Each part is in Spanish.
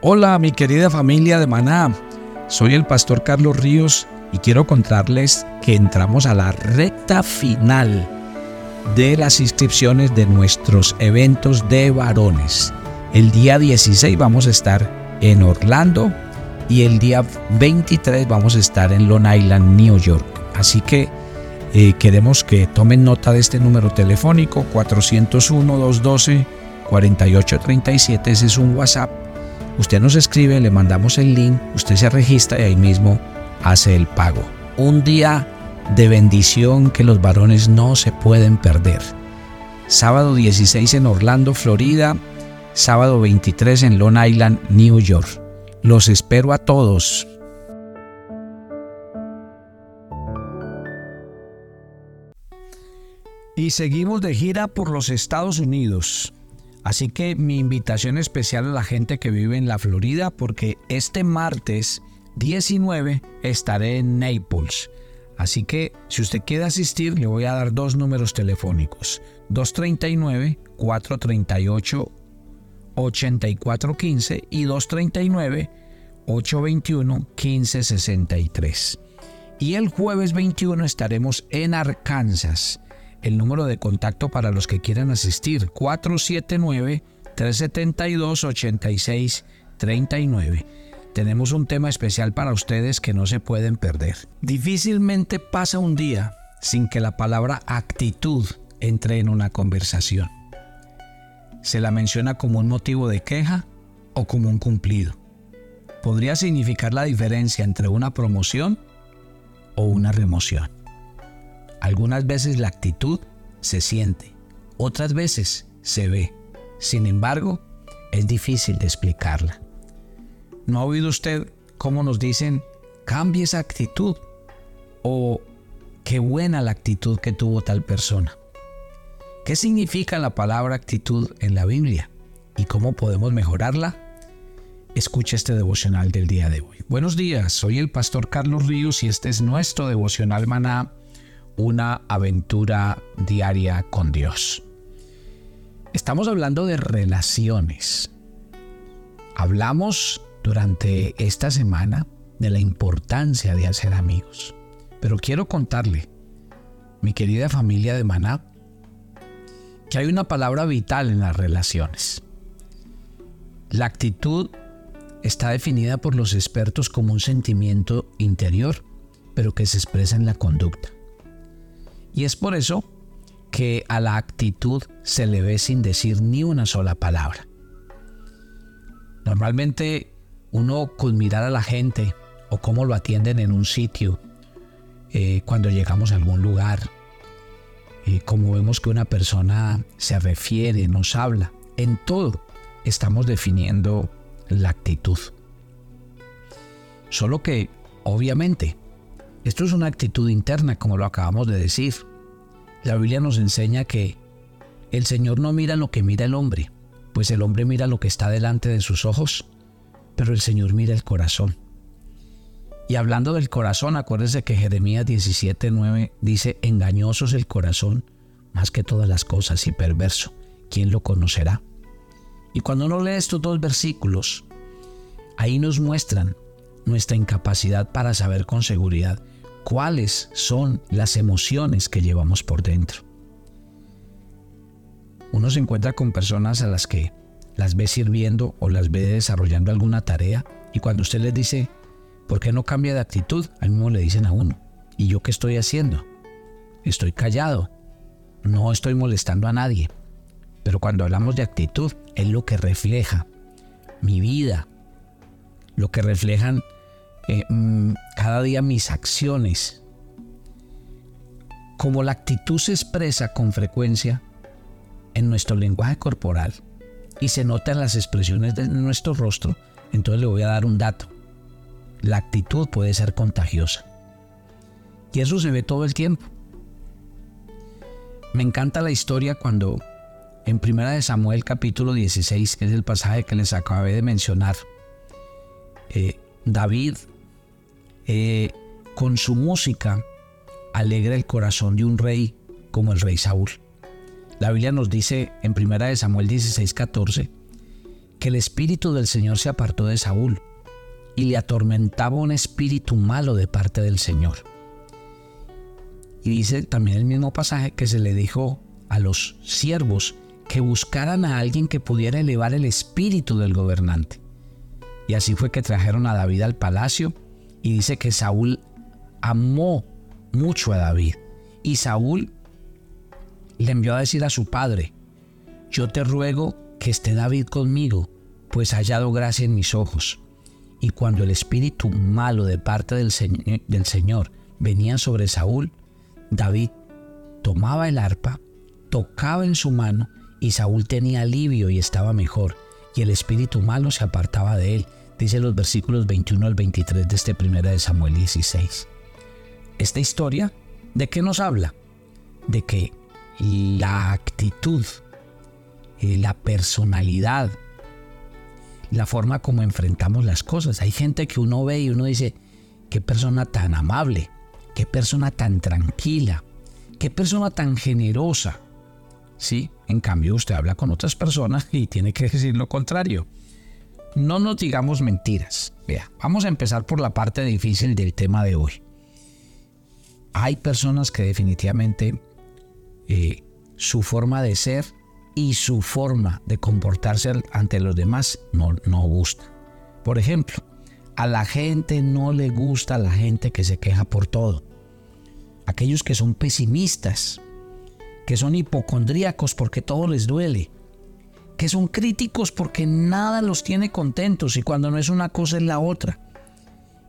Hola mi querida familia de Maná, soy el pastor Carlos Ríos y quiero contarles que entramos a la recta final de las inscripciones de nuestros eventos de varones. El día 16 vamos a estar en Orlando y el día 23 vamos a estar en Long Island, New York. Así que eh, queremos que tomen nota de este número telefónico 401-212-4837. Ese es un WhatsApp. Usted nos escribe, le mandamos el link, usted se registra y ahí mismo hace el pago. Un día de bendición que los varones no se pueden perder. Sábado 16 en Orlando, Florida. Sábado 23 en Long Island, New York. Los espero a todos. Y seguimos de gira por los Estados Unidos. Así que mi invitación especial a la gente que vive en la Florida porque este martes 19 estaré en Naples. Así que si usted quiere asistir le voy a dar dos números telefónicos. 239-438-8415 y 239-821-1563. Y el jueves 21 estaremos en Arkansas el número de contacto para los que quieran asistir, 479-372-8639. Tenemos un tema especial para ustedes que no se pueden perder. Difícilmente pasa un día sin que la palabra actitud entre en una conversación. Se la menciona como un motivo de queja o como un cumplido. Podría significar la diferencia entre una promoción o una remoción. Algunas veces la actitud se siente, otras veces se ve. Sin embargo, es difícil de explicarla. ¿No ha oído usted cómo nos dicen, cambie esa actitud? O qué buena la actitud que tuvo tal persona. ¿Qué significa la palabra actitud en la Biblia? ¿Y cómo podemos mejorarla? Escucha este devocional del día de hoy. Buenos días, soy el pastor Carlos Ríos y este es nuestro devocional maná una aventura diaria con Dios. Estamos hablando de relaciones. Hablamos durante esta semana de la importancia de hacer amigos. Pero quiero contarle, mi querida familia de Maná, que hay una palabra vital en las relaciones. La actitud está definida por los expertos como un sentimiento interior, pero que se expresa en la conducta. Y es por eso que a la actitud se le ve sin decir ni una sola palabra. Normalmente uno con mirar a la gente o cómo lo atienden en un sitio, eh, cuando llegamos a algún lugar, eh, como vemos que una persona se refiere, nos habla, en todo estamos definiendo la actitud. Solo que, obviamente, esto es una actitud interna, como lo acabamos de decir. La Biblia nos enseña que el Señor no mira lo que mira el hombre, pues el hombre mira lo que está delante de sus ojos, pero el Señor mira el corazón. Y hablando del corazón, acuérdese que Jeremías 17:9 dice, engañoso es el corazón más que todas las cosas y perverso. ¿Quién lo conocerá? Y cuando uno lee estos dos versículos, ahí nos muestran nuestra incapacidad para saber con seguridad cuáles son las emociones que llevamos por dentro. Uno se encuentra con personas a las que las ve sirviendo o las ve desarrollando alguna tarea y cuando usted les dice, ¿por qué no cambia de actitud? Al mismo le dicen a uno, ¿y yo qué estoy haciendo? Estoy callado, no estoy molestando a nadie. Pero cuando hablamos de actitud, es lo que refleja mi vida, lo que reflejan eh, mm, cada día mis acciones. Como la actitud se expresa con frecuencia en nuestro lenguaje corporal y se nota en las expresiones de nuestro rostro, entonces le voy a dar un dato. La actitud puede ser contagiosa. Y eso se ve todo el tiempo. Me encanta la historia cuando en Primera de Samuel capítulo 16, que es el pasaje que les acabé de mencionar, eh, David eh, con su música alegra el corazón de un rey como el rey Saúl. La Biblia nos dice en 1 Samuel 16:14 que el espíritu del Señor se apartó de Saúl y le atormentaba un espíritu malo de parte del Señor. Y dice también el mismo pasaje que se le dijo a los siervos que buscaran a alguien que pudiera elevar el espíritu del gobernante. Y así fue que trajeron a David al palacio y dice que Saúl amó mucho a David. Y Saúl le envió a decir a su padre, yo te ruego que esté David conmigo, pues ha hallado gracia en mis ojos. Y cuando el espíritu malo de parte del, del Señor venía sobre Saúl, David tomaba el arpa, tocaba en su mano, y Saúl tenía alivio y estaba mejor, y el espíritu malo se apartaba de él, dice los versículos 21 al 23 de este primera de Samuel 16. Esta historia, ¿de qué nos habla? De que la actitud, eh, la personalidad, la forma como enfrentamos las cosas. Hay gente que uno ve y uno dice, qué persona tan amable, qué persona tan tranquila, qué persona tan generosa. Sí, en cambio usted habla con otras personas y tiene que decir lo contrario. No nos digamos mentiras. Vea, vamos a empezar por la parte difícil del tema de hoy. Hay personas que definitivamente eh, su forma de ser y su forma de comportarse ante los demás no, no gusta. Por ejemplo, a la gente no le gusta la gente que se queja por todo. Aquellos que son pesimistas, que son hipocondríacos porque todo les duele, que son críticos porque nada los tiene contentos y cuando no es una cosa es la otra,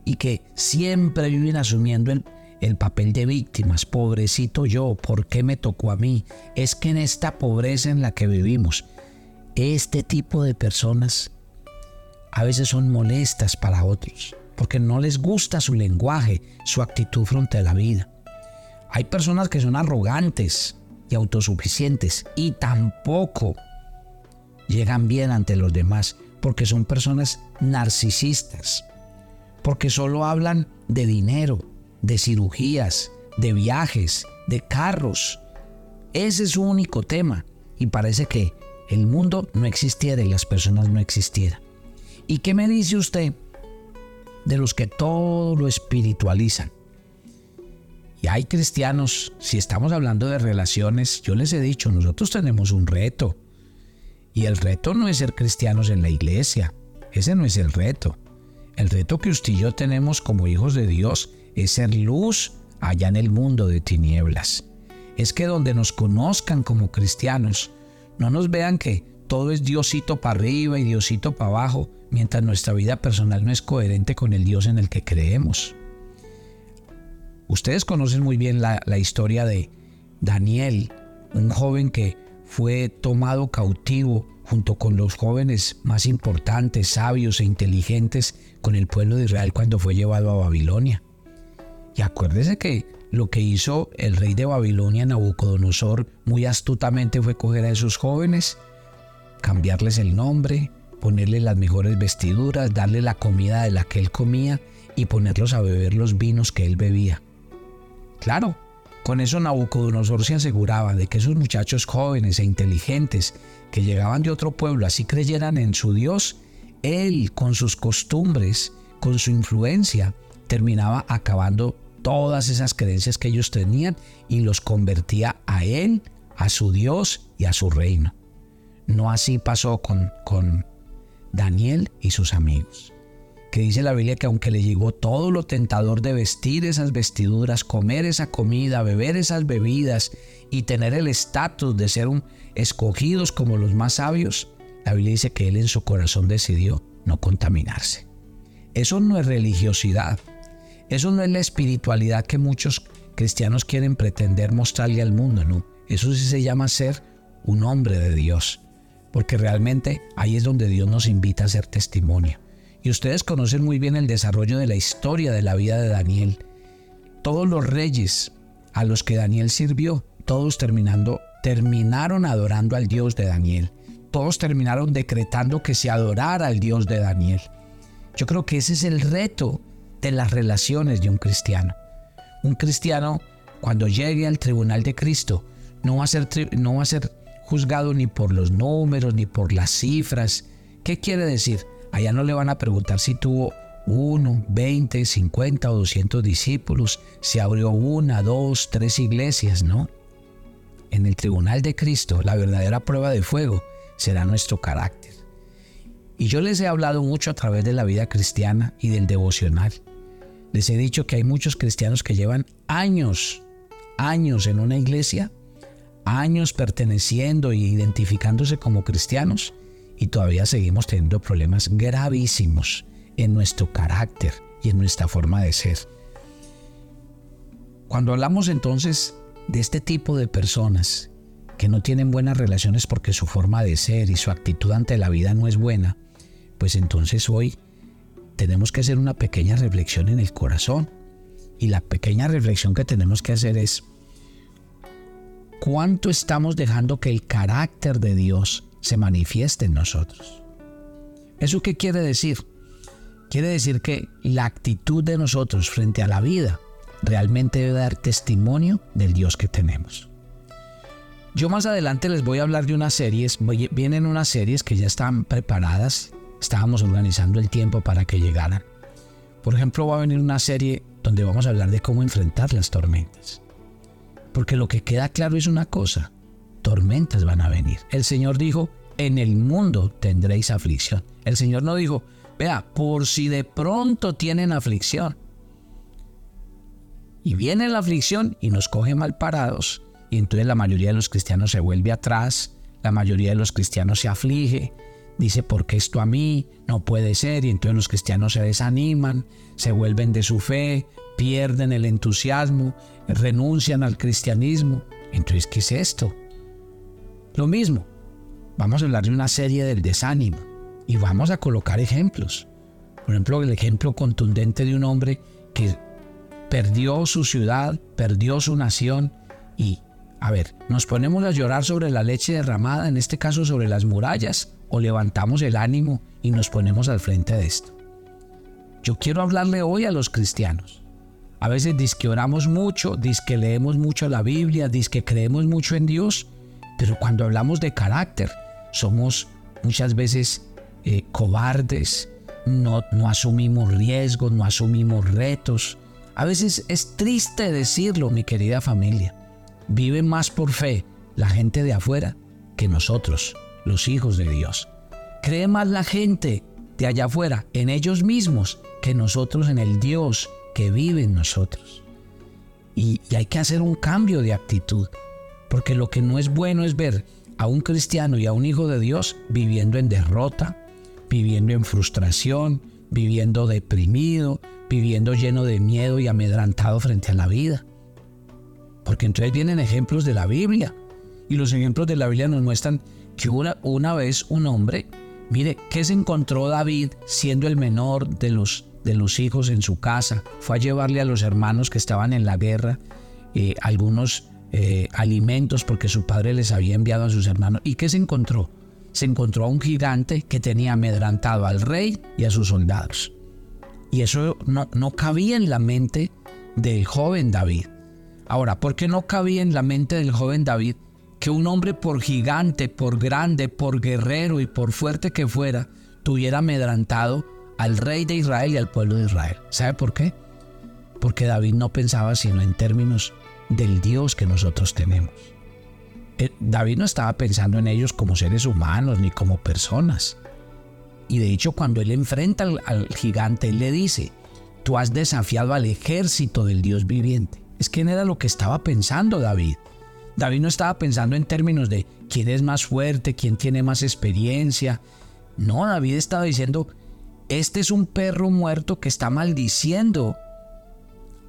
y que siempre viven asumiendo el, el papel de víctimas, pobrecito yo, ¿por qué me tocó a mí? Es que en esta pobreza en la que vivimos, este tipo de personas a veces son molestas para otros, porque no les gusta su lenguaje, su actitud frente a la vida. Hay personas que son arrogantes y autosuficientes y tampoco llegan bien ante los demás, porque son personas narcisistas, porque solo hablan de dinero, de cirugías, de viajes, de carros. Ese es su único tema y parece que el mundo no existiera y las personas no existieran. ¿Y qué me dice usted de los que todo lo espiritualizan? Y hay cristianos, si estamos hablando de relaciones, yo les he dicho, nosotros tenemos un reto. Y el reto no es ser cristianos en la iglesia, ese no es el reto. El reto que usted y yo tenemos como hijos de Dios es ser luz allá en el mundo de tinieblas. Es que donde nos conozcan como cristianos, no nos vean que todo es Diosito para arriba y Diosito para abajo, mientras nuestra vida personal no es coherente con el Dios en el que creemos. Ustedes conocen muy bien la, historia de Daniel, un joven que fue tomado cautivo junto con los jóvenes más importantes, sabios e inteligentes con el pueblo de Israel cuando fue llevado a Babilonia. Y acuérdese que lo que hizo el rey de Babilonia, Nabucodonosor, muy astutamente fue coger a esos jóvenes, cambiarles el nombre, ponerles las mejores vestiduras, darle la comida de la que él comía y ponerlos a beber los vinos que él bebía. Claro, con eso Nabucodonosor se aseguraba de que esos muchachos jóvenes e inteligentes que llegaban de otro pueblo así creyeran en su Dios, él con sus costumbres, con su influencia, terminaba acabando todas esas creencias que ellos tenían y los convertía a él, a su Dios y a su reino. No así pasó con, con Daniel y sus amigos. Que dice la Biblia que aunque le llegó todo lo tentador de vestir esas vestiduras, comer esa comida, beber esas bebidas y tener el estatus de ser un, escogidos como los más sabios, la Biblia dice que él en su corazón decidió no contaminarse. Eso no es religiosidad, eso no es la espiritualidad que muchos cristianos quieren pretender mostrarle al mundo, no. Eso sí se llama ser un hombre de Dios, porque realmente ahí es donde Dios nos invita a ser testimonio. Y ustedes conocen muy bien el desarrollo de la historia de la vida de Daniel. Todos los reyes a los que Daniel sirvió, todos terminando, terminaron adorando al Dios de Daniel. Todos terminaron decretando que se adorara al Dios de Daniel. Yo creo que ese es el reto de las relaciones de un cristiano. Un cristiano, cuando llegue al tribunal de Cristo, no va a ser, no va a ser juzgado ni por los números, ni por las cifras. ¿Qué quiere decir? Allá no le van a preguntar si tuvo uno, 20, 50 o 200 discípulos, si abrió una, dos, tres iglesias, ¿no? En el tribunal de Cristo, la verdadera prueba de fuego será nuestro carácter. Y yo les he hablado mucho a través de la vida cristiana y del devocional. Les he dicho que hay muchos cristianos que llevan años, años en una iglesia, años perteneciendo e identificándose como cristianos y todavía seguimos teniendo problemas gravísimos en nuestro carácter y en nuestra forma de ser. Cuando hablamos entonces de este tipo de personas que no tienen buenas relaciones porque su forma de ser y su actitud ante la vida no es buena, pues entonces hoy tenemos que hacer una pequeña reflexión en el corazón. Y la pequeña reflexión que tenemos que hacer es, ¿cuánto estamos dejando que el carácter de Dios se manifieste en nosotros? ¿Eso qué quiere decir? Quiere decir que la actitud de nosotros frente a la vida realmente debe dar testimonio del Dios que tenemos. Yo más adelante les voy a hablar de unas series, vienen unas series que ya están preparadas estábamos organizando el tiempo para que llegaran. Por ejemplo, va a venir una serie donde vamos a hablar de cómo enfrentar las tormentas. Porque lo que queda claro es una cosa, tormentas van a venir. El Señor dijo, en el mundo tendréis aflicción. El Señor no dijo, vea, por si de pronto tienen aflicción. Y viene la aflicción y nos coge mal parados. Y entonces la mayoría de los cristianos se vuelve atrás, la mayoría de los cristianos se aflige, dice, ¿por qué esto a mí? No puede ser. Y entonces los cristianos se desaniman, se vuelven de su fe, pierden el entusiasmo, renuncian al cristianismo. Entonces, ¿qué es esto? Lo mismo, vamos a hablar de una serie del desánimo y vamos a colocar ejemplos. Por ejemplo, el ejemplo contundente de un hombre que perdió su ciudad, perdió su nación y, a ver, nos ponemos a llorar sobre la leche derramada, en este caso sobre las murallas, o levantamos el ánimo y nos ponemos al frente de esto. Yo quiero hablarle hoy a los cristianos. A veces dice que oramos mucho, dice que leemos mucho la Biblia, dice que creemos mucho en Dios, pero cuando hablamos de carácter, somos muchas veces eh, cobardes, no, no asumimos riesgos, no asumimos retos. A veces es triste decirlo, mi querida familia. Vive más por fe la gente de afuera que nosotros, los hijos de Dios. Cree más la gente de allá afuera en ellos mismos que nosotros en el Dios que vive en nosotros. Y, y hay que hacer un cambio de actitud, porque lo que no es bueno es ver a un cristiano y a un hijo de Dios viviendo en derrota, viviendo en frustración, viviendo deprimido, viviendo lleno de miedo y amedrantado frente a la vida. Porque entonces vienen ejemplos de la Biblia y los ejemplos de la Biblia nos muestran que una, una vez un hombre, mire, ¿qué se encontró David siendo el menor de los, de los hijos en su casa? Fue a llevarle a los hermanos que estaban en la guerra eh, algunos eh, alimentos porque su padre les había enviado a sus hermanos. ¿Y qué se encontró? Se encontró a un gigante que tenía amedrantado al rey y a sus soldados. Y eso no, no cabía en la mente del joven David. Ahora, ¿por qué no cabía en la mente del joven David que un hombre por gigante, por grande, por guerrero y por fuerte que fuera, tuviera amedrantado al rey de Israel y al pueblo de Israel. ¿Sabe por qué? Porque David no pensaba sino en términos del Dios que nosotros tenemos. Eh, David no estaba pensando en ellos como seres humanos ni como personas. Y de hecho cuando él enfrenta al, gigante, él le dice, tú has desafiado al ejército del Dios viviente. Es que era lo que estaba pensando David. David no estaba pensando en términos de quién es más fuerte, quién tiene más experiencia. No, David estaba diciendo, este es un perro muerto que está maldiciendo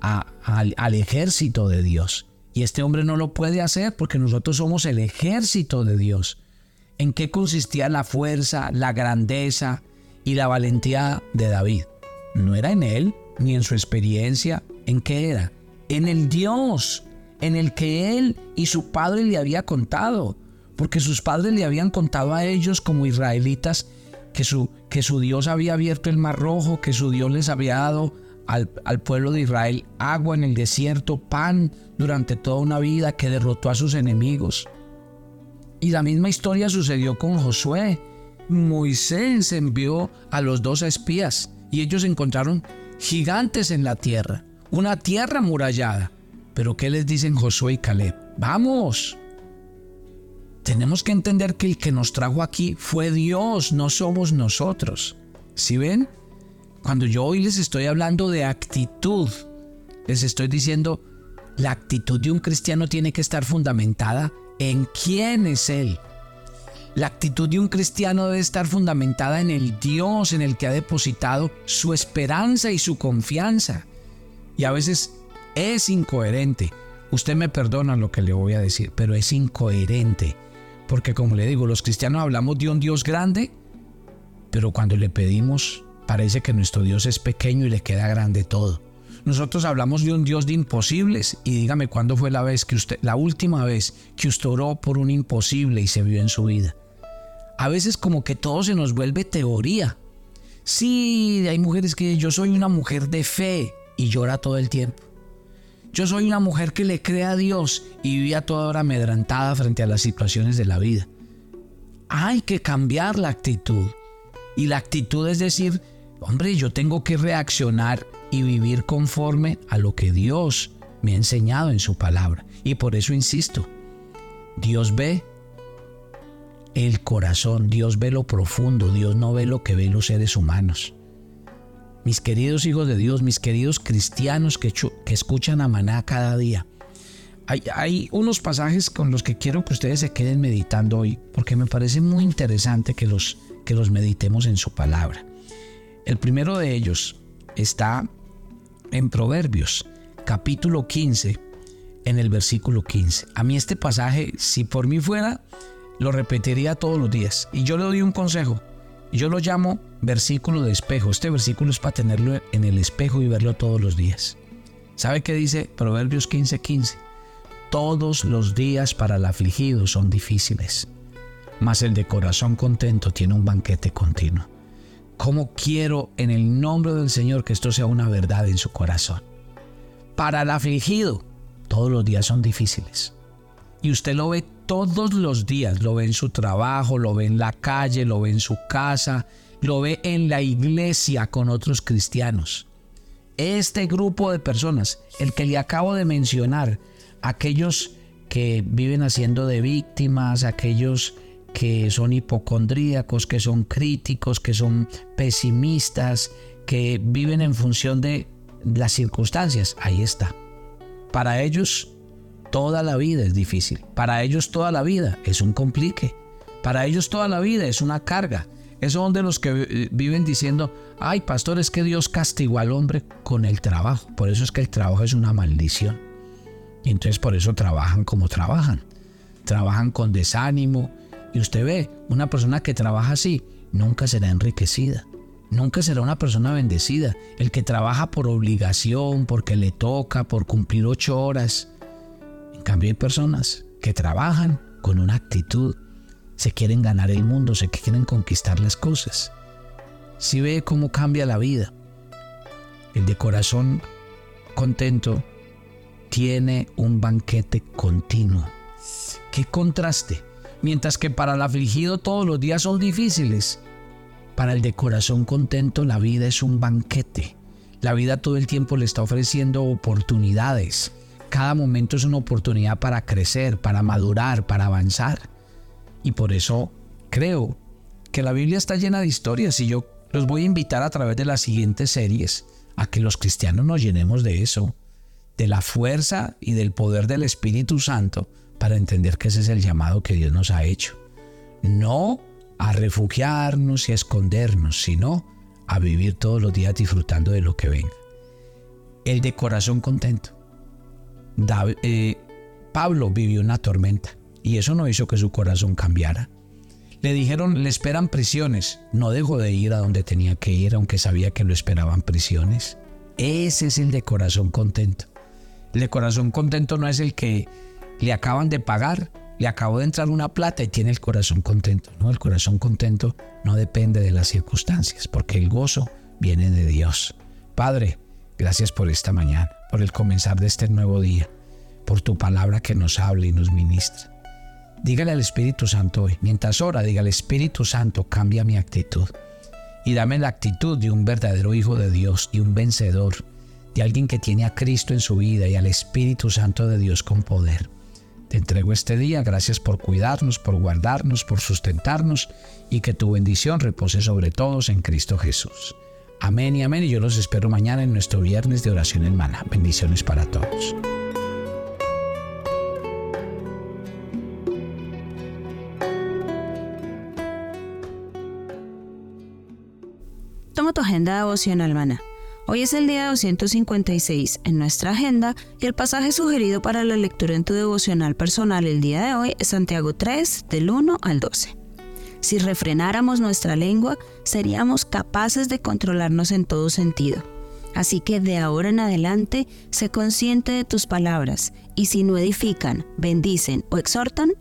al ejército de Dios. Y este hombre no lo puede hacer porque nosotros somos el ejército de Dios. ¿En qué consistía la fuerza, la grandeza y la valentía de David? No era en él, ni en su experiencia. ¿En qué era? En el Dios en el que él y su padre le había contado, porque sus padres le habían contado a ellos como israelitas que su, que su Dios había abierto el mar rojo, que su Dios les había dado al, al, pueblo de Israel agua en el desierto, pan durante toda una vida, que derrotó a sus enemigos. Y la misma historia sucedió con Josué. Moisés envió a los dos espías y ellos encontraron gigantes en la tierra, una tierra amurallada. Pero ¿qué les dicen Josué y Caleb? Vamos. Tenemos que entender que el que nos trajo aquí fue Dios, no somos nosotros. ¿Sí ven? Cuando yo hoy les estoy hablando de actitud, les estoy diciendo, la actitud de un cristiano tiene que estar fundamentada en quién es Él. La actitud de un cristiano debe estar fundamentada en el Dios en el que ha depositado su esperanza y su confianza. Y a veces es incoherente. Usted me perdona lo que le voy a decir, pero es incoherente. Porque como le digo, los cristianos hablamos de un Dios grande, pero cuando le pedimos, parece que nuestro Dios es pequeño y le queda grande todo. Nosotros hablamos de un Dios de imposibles y dígame cuándo fue la vez que usted, la última vez que usted oró por un imposible y se vio en su vida. A veces como que todo se nos vuelve teoría. Sí, hay mujeres que yo soy una mujer de fe y llora todo el tiempo. Yo soy una mujer que le cree a Dios y vivía toda hora amedrantada frente a las situaciones de la vida. Hay que cambiar la actitud. Y la actitud es decir, hombre, yo tengo que reaccionar y vivir conforme a lo que Dios me ha enseñado en su palabra. Y por eso insisto, Dios ve el corazón, Dios ve lo profundo, Dios no ve lo que ven los seres humanos. Mis queridos hijos de Dios, mis queridos cristianos que, escuchan a Maná cada día, hay, hay, unos pasajes con los que quiero que ustedes se queden meditando hoy, porque me parece muy interesante que los, que los meditemos en su palabra. El primero de ellos está en Proverbios, capítulo 15, en el versículo 15. A mí este pasaje, si por mí fuera, lo repetiría todos los días. Y yo le doy un consejo. Yo lo llamo versículo de espejo. Este versículo es para tenerlo en el espejo y verlo todos los días. ¿Sabe qué dice Proverbios 15:15? 15? Todos los días para el afligido son difíciles, mas el de corazón contento tiene un banquete continuo. ¿Cómo quiero en el nombre del Señor que esto sea una verdad en su corazón? Para el afligido, todos los días son difíciles. Y usted lo ve todos los días, lo ve en su trabajo, lo ve en la calle, lo ve en su casa, lo ve en la iglesia con otros cristianos. Este grupo de personas, el que le acabo de mencionar, aquellos que viven haciendo de víctimas, aquellos que son hipocondríacos, que son críticos, que son pesimistas, que viven en función de las circunstancias. Ahí está. Para ellos toda la vida es difícil. Para ellos toda la vida es un complique. Para ellos toda la vida es una carga. Esos son de los que eh, viven diciendo, ay pastor, es que Dios castigó al hombre con el trabajo. Por eso es que el trabajo es una maldición. Y entonces por eso trabajan como trabajan. Trabajan con desánimo, y usted ve, una persona que trabaja así nunca será enriquecida, nunca será una persona bendecida. El que trabaja por obligación, porque le toca, por cumplir ocho horas. En cambio hay personas que trabajan con una actitud, se quieren ganar el mundo, se quieren conquistar las cosas. Si ve cómo cambia la vida, el de corazón contento tiene un banquete continuo. ¿Qué contraste? Mientras que para el afligido todos los días son difíciles, para el de corazón contento la vida es un banquete. La vida todo el tiempo le está ofreciendo oportunidades. Cada momento es una oportunidad para crecer, para madurar, para avanzar. Y por eso creo que la Biblia está llena de historias y yo los voy a invitar a través de las siguientes series a que los cristianos nos llenemos de eso, de la fuerza y del poder del Espíritu Santo para entender que ese es el llamado que Dios nos ha hecho. No a refugiarnos y a escondernos, sino a vivir todos los días disfrutando de lo que venga. El de corazón contento. Eh, Pablo vivió una tormenta y eso no hizo que su corazón cambiara. Le dijeron, le esperan prisiones. No dejó de ir a donde tenía que ir, aunque sabía que lo esperaban prisiones. Ese es el de corazón contento. El de corazón contento no es el que le acaban de pagar, le acabó de entrar una plata y tiene el corazón contento. No, el corazón contento no depende de las circunstancias, porque el gozo viene de Dios. Padre, gracias por esta mañana, por el comenzar de este nuevo día, por tu palabra que nos habla y nos ministra. Dígale al Espíritu Santo hoy, mientras ora, diga al Espíritu Santo, cambia mi actitud. Y dame la actitud de un verdadero hijo de Dios, de un vencedor, de alguien que tiene a Cristo en su vida y al Espíritu Santo de Dios con poder. Te entrego este día, gracias por cuidarnos, por guardarnos, por sustentarnos y que tu bendición repose sobre todos en Cristo Jesús. Amén y amén y yo los espero mañana en nuestro viernes de oración hermana. Bendiciones para todos. Toma tu agenda devocional, hermana. Hoy es el día 256 en nuestra agenda y el pasaje sugerido para la lectura en tu devocional personal el día de hoy es Santiago 3 del 1 al 12. Si refrenáramos nuestra lengua, seríamos capaces de controlarnos en todo sentido. Así que de ahora en adelante, sé consciente de tus palabras y si no edifican, bendicen o exhortan,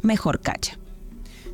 mejor calla.